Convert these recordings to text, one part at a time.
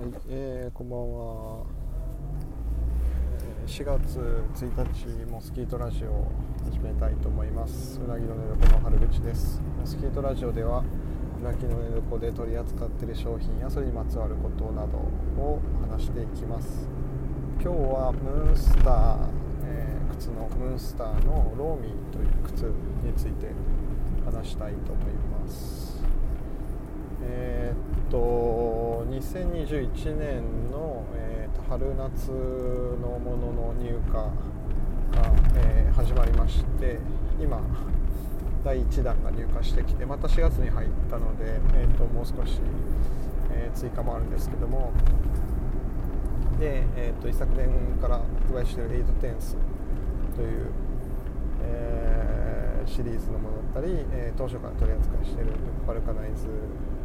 はい、えー、こんばんは。えー4月1日モスキートラジオを始めたいと思います。うなぎの寝床の春口です。モスキートラジオではうなぎの寝床で取り扱っている商品やそれにまつわることなどを話していきます。今日はムーンスター、えー靴のムーンスターのローミーという靴について話したいと思います。えーっと2021年の、えーっと春夏のものの入荷が、えー始まりまして今第1弾が入荷してきてまた4月に入ったので、えーっともう少し、え追加もあるんですけどもで、えーっと一昨年から発売しているエイトテンスという、えシリーズのものだったり、え当初から取り扱いしているバルカナイズ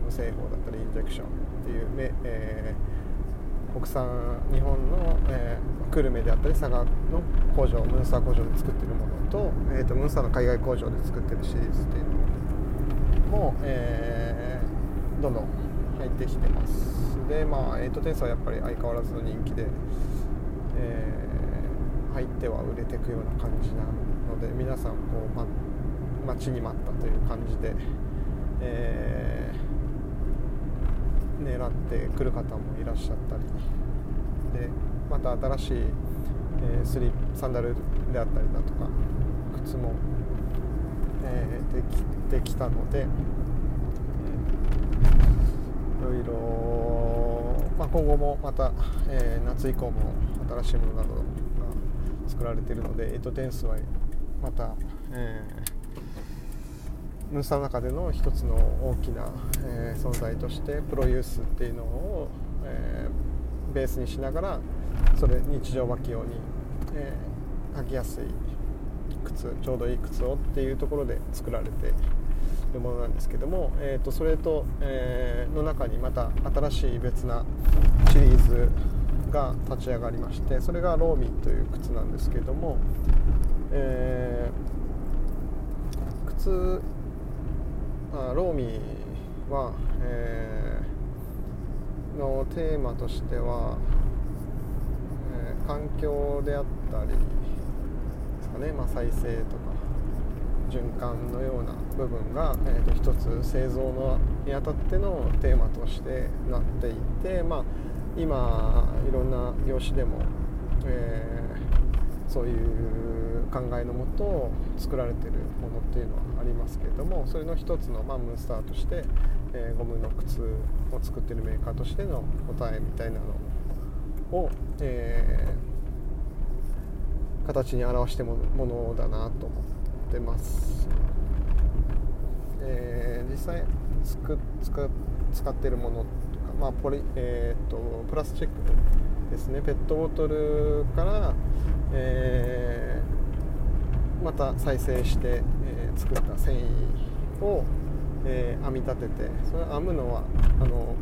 無製法だったりインジェクションっていうめ、えー国産日本の、えー久留米であったり佐賀の工場ムンスター工場で作ってるものと,、えーとムンスターの海外工場で作ってるシリーズっていうのも、えーどんどん入ってきてます。でまあエイトテンスはやっぱり相変わらずの人気で、えー入っては売れていくような感じなので皆さんこう、ま、待ちに待ったという感じで、えー狙ってくる方もいらっしゃったりでまた新しい、えースリサンダルであったりだとか靴も、えーできてきたので、えーいろいろ、まあ、今後もまた、えー夏以降も新しいものなどが作られているのでエイトテンスはまた、えームースターの中での一つの大きな、えー存在としてプロユースっていうのを、えーベースにしながらそれ日常履き用に、えー履きやすい靴ちょうどいい靴をっていうところで作られているものなんですけども、えー、とそれと、えーの中にまた新しい別なシリーズが立ち上がりましてそれがローミーという靴なんですけども、えー靴ローミーは、えーのテーマとしては、えー環境であったりですかね、まあ、再生とか循環のような部分が、えー、と一つ製造のにあたってのテーマとしてなっていて、まあ、今いろんな業種でも、えーそういう考えのもと作られているものっていうのはありますけれどもそれの一つの、まあ、ムーンスターとして、えーゴムの靴を作っているメーカーとしての答えみたいなのを、えー形に表してもものだなと思ってます。えー実際つくつく使っているものとか、まあポリえー、とプラスチックですねペットボトルから、えーまた再生して、えー作った繊維を、えー編み立ててそれ編むのはあの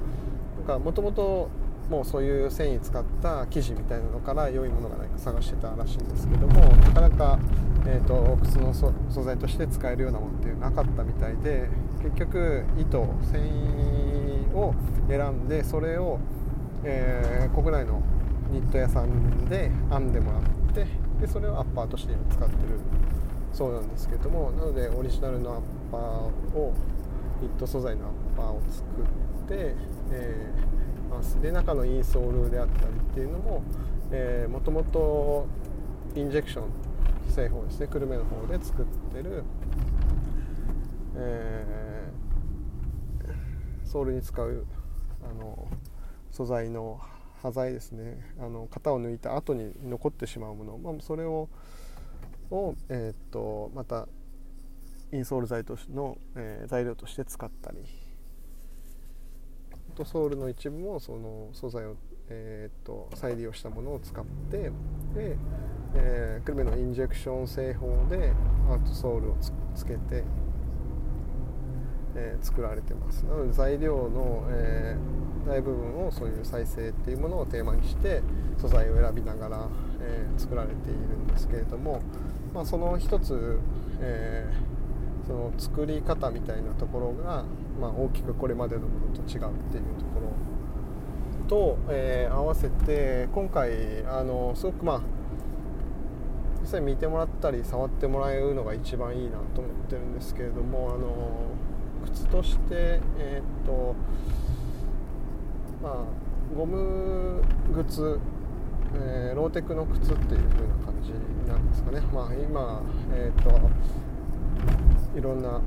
なんかもともともうそういう繊維使った生地みたいなのから良いものがないか探してたらしいんですけどもなかなか、えー、と靴の素素材として使えるようなものっていうのはなかったみたいで結局糸繊維を選んでそれを、えー国内のニット屋さんで編んでもらってでそれをアッパーとして今使ってる。そうなんですけどもなのでオリジナルのアッパーをニット素材のアッパーを作って、えーます。で中のインソールであったりっていうのももともとインジェクション製法ですね久留米の方で作ってる、えーソールに使うあの素材の端材ですね。あの型を抜いた後に残ってしまうもの、まあ、それをを、えーっとまたインソール材としの、えー材料として使ったり。とソールの一部もその素材を、えーっと再利用したものを使ってで、えー、久留米のインジェクション製法でアウトソールをつけて、えー作られてます。なので材料の、えー大部分をそういう再生っていうものをテーマにして素材を選びながら、えー作られているんですけれども、まあ、その一つ、えーその作り方みたいなところが、まあ、大きくこれまでのものと違うっていうところと、え、合わせて今回あのすごくまあ実際見てもらったり触ってもらえるのが一番いいなと思ってるんですけれどもあの靴としてえー、っとまあゴム靴、えー、ローテクの靴っていう風な感じなんですかね。まあ今えー、っといろんな、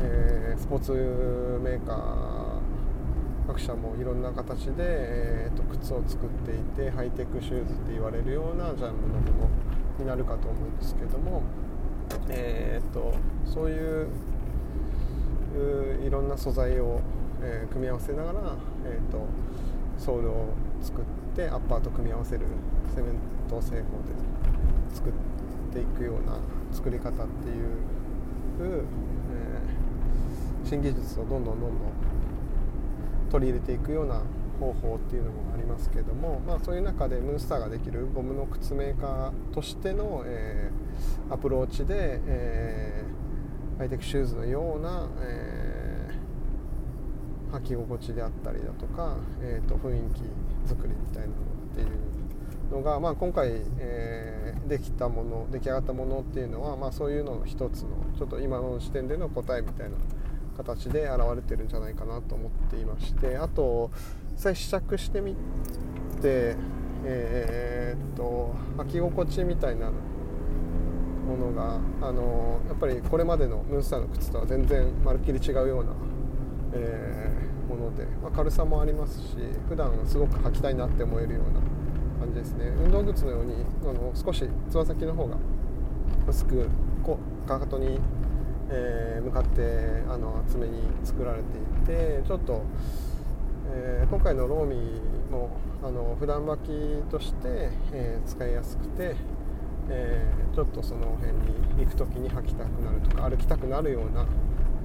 えー、スポーツメーカー各社もいろんな形で、えーと、靴を作っていてハイテクシューズって言われるようなジャンルのものになるかと思うんですけども、えーと、そういういろんな素材を、えー、組み合わせながら、えーと、ソールを作ってアッパーと組み合わせるセメント製法で作っていくような作り方っていう、えー、新技術をどんどんどんどん取り入れていくような方法っていうのもありますけども、まあ、そういう中でムーンスターができるゴムの靴メーカーとしての、えー、アプローチで、え、ハイテクシューズのような、えー、履き心地であったりだとか、えーと、雰囲気作りみたいなのっていうのが、まあ、今回、えー、できたもの出来上がったものっていうのは、まあ、そういうのの一つのちょっと今の時点での答えみたいな形で現れてるんじゃないかなと思っていましてあと実際試着してみてえー、っと履き心地みたいなものがあのやっぱりこれまでのムーンスターの靴とは全然まるっきり違うような、えー、もので、まあ、軽さもありますし普段すごく履きたいなって思えるような感じですね。運動靴のようにあの少しつま先の方が薄くこうかかとにえー、向かってあの厚めに作られていてちょっと、えー、今回のローミーもあの普段履きとして、えー、使いやすくて、えちょっとその辺に行く時に履きたくなるとか歩きたくなるような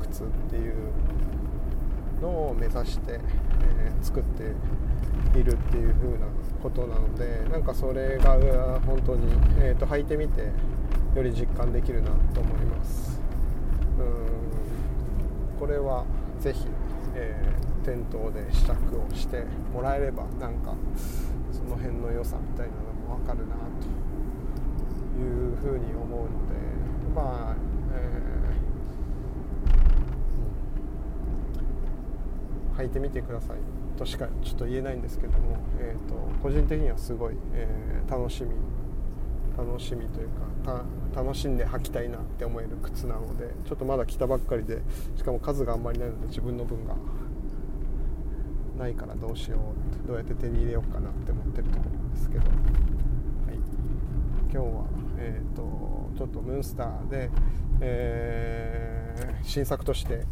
靴っていうのを目指して、え作っているっていう風なことなのでなんかそれが本当に、えーと履いてみてより実感できるなと思います。うんこれはぜひ、えー、店頭で試着をしてもらえればなんかその辺の良さみたいなのも分かるなというふうに思うのでまあ、えー、履いてみてください。としかちょっと言えないんですけども、えーと、個人的にはすごい、えー、楽しみ楽しみというか楽しんで履きたいなって思える靴なのでちょっとまだ着たばっかりでしかも数があんまりないので自分の分がないからどうしようどうやって手に入れようかなって思ってるところなんですけど、はい、今日は、えーと、ちょっとムーンスターで、えー、新作として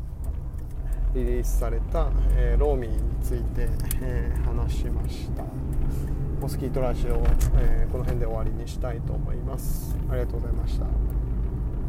リリースされた、えー、ローミーについて、えー、話しました。モスキートラジオ、えー、この辺で終わりにしたいと思います。ありがとうございました。